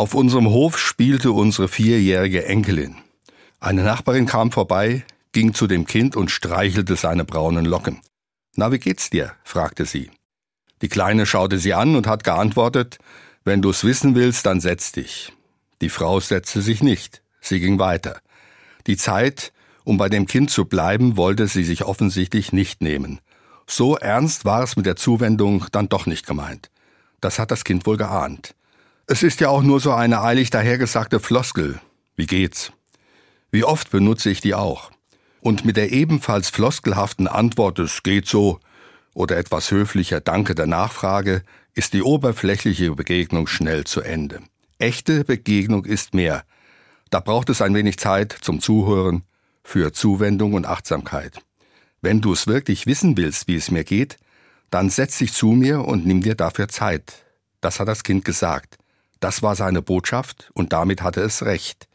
Auf unserem Hof spielte unsere vierjährige Enkelin. Eine Nachbarin kam vorbei, ging zu dem Kind und streichelte seine braunen Locken. Na, wie geht's dir? fragte sie. Die Kleine schaute sie an und hat geantwortet, wenn du's wissen willst, dann setz dich. Die Frau setzte sich nicht. Sie ging weiter. Die Zeit, um bei dem Kind zu bleiben, wollte sie sich offensichtlich nicht nehmen. So ernst war es mit der Zuwendung dann doch nicht gemeint. Das hat das Kind wohl geahnt. Es ist ja auch nur so eine eilig dahergesagte Floskel. Wie geht's? Wie oft benutze ich die auch? Und mit der ebenfalls floskelhaften Antwort, es geht so, oder etwas höflicher Danke der Nachfrage, ist die oberflächliche Begegnung schnell zu Ende. Echte Begegnung ist mehr. Da braucht es ein wenig Zeit zum Zuhören, für Zuwendung und Achtsamkeit. Wenn du es wirklich wissen willst, wie es mir geht, dann setz dich zu mir und nimm dir dafür Zeit. Das hat das Kind gesagt. Das war seine Botschaft und damit hatte es recht.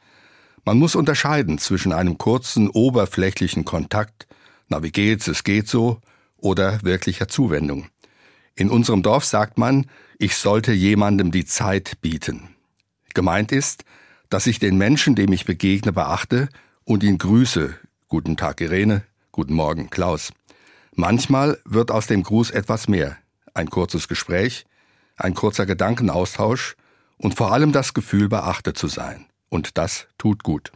Man muss unterscheiden zwischen einem kurzen, oberflächlichen Kontakt, na wie geht's, es geht so, oder wirklicher Zuwendung. In unserem Dorf sagt man, ich sollte jemandem die Zeit bieten. Gemeint ist, dass ich den Menschen, dem ich begegne, beachte und ihn grüße. Guten Tag, Irene. Guten Morgen, Klaus. Manchmal wird aus dem Gruß etwas mehr. Ein kurzes Gespräch, ein kurzer Gedankenaustausch und vor allem das Gefühl, beachtet zu sein. Und das tut gut.